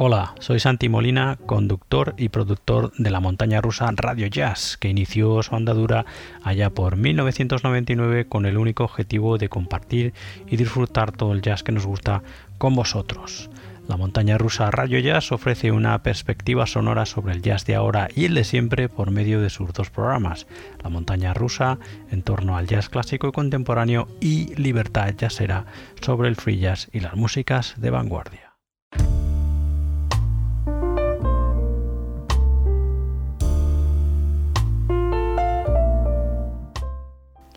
Hola, soy Santi Molina, conductor y productor de la montaña rusa Radio Jazz, que inició su andadura allá por 1999 con el único objetivo de compartir y disfrutar todo el jazz que nos gusta con vosotros. La montaña rusa Radio Jazz ofrece una perspectiva sonora sobre el jazz de ahora y el de siempre por medio de sus dos programas, La montaña rusa en torno al jazz clásico y contemporáneo y Libertad Jazzera sobre el free jazz y las músicas de vanguardia.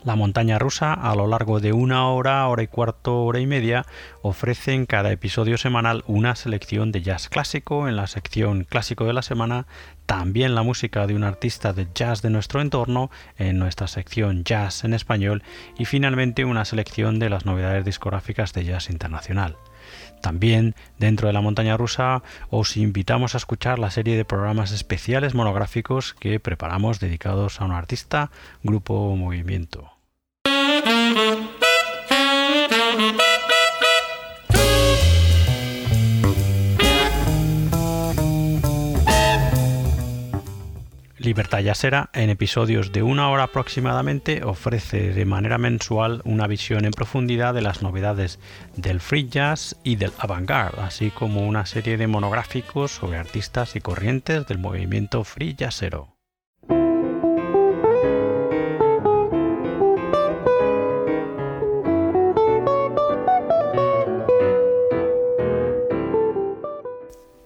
La montaña rusa, a lo largo de una hora, hora y cuarto, hora y media, ofrece en cada episodio semanal una selección de jazz clásico en la sección clásico de la semana, también la música de un artista de jazz de nuestro entorno en nuestra sección jazz en español y finalmente una selección de las novedades discográficas de jazz internacional. También dentro de la montaña rusa os invitamos a escuchar la serie de programas especiales monográficos que preparamos dedicados a un artista, grupo o movimiento. Libertad Yasera, en episodios de una hora aproximadamente, ofrece de manera mensual una visión en profundidad de las novedades del free jazz y del avant-garde, así como una serie de monográficos sobre artistas y corrientes del movimiento free jazzero.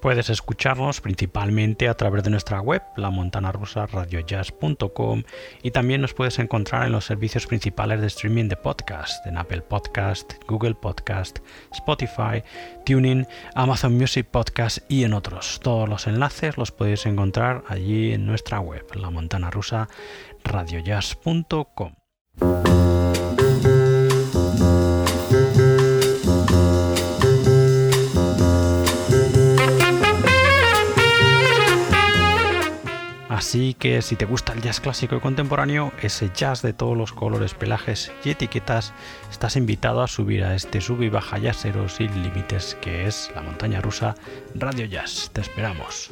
Puedes escucharnos principalmente a través de nuestra web, la montana rusa radiojazz.com y también nos puedes encontrar en los servicios principales de streaming de podcast, en Apple Podcast, Google Podcast, Spotify, Tuning, Amazon Music Podcast y en otros. Todos los enlaces los podéis encontrar allí en nuestra web, la montana rusa radiojazz.com. Así que si te gusta el jazz clásico y contemporáneo, ese jazz de todos los colores, pelajes y etiquetas, estás invitado a subir a este sub y baja jazzero sin límites que es la montaña rusa Radio Jazz. Te esperamos.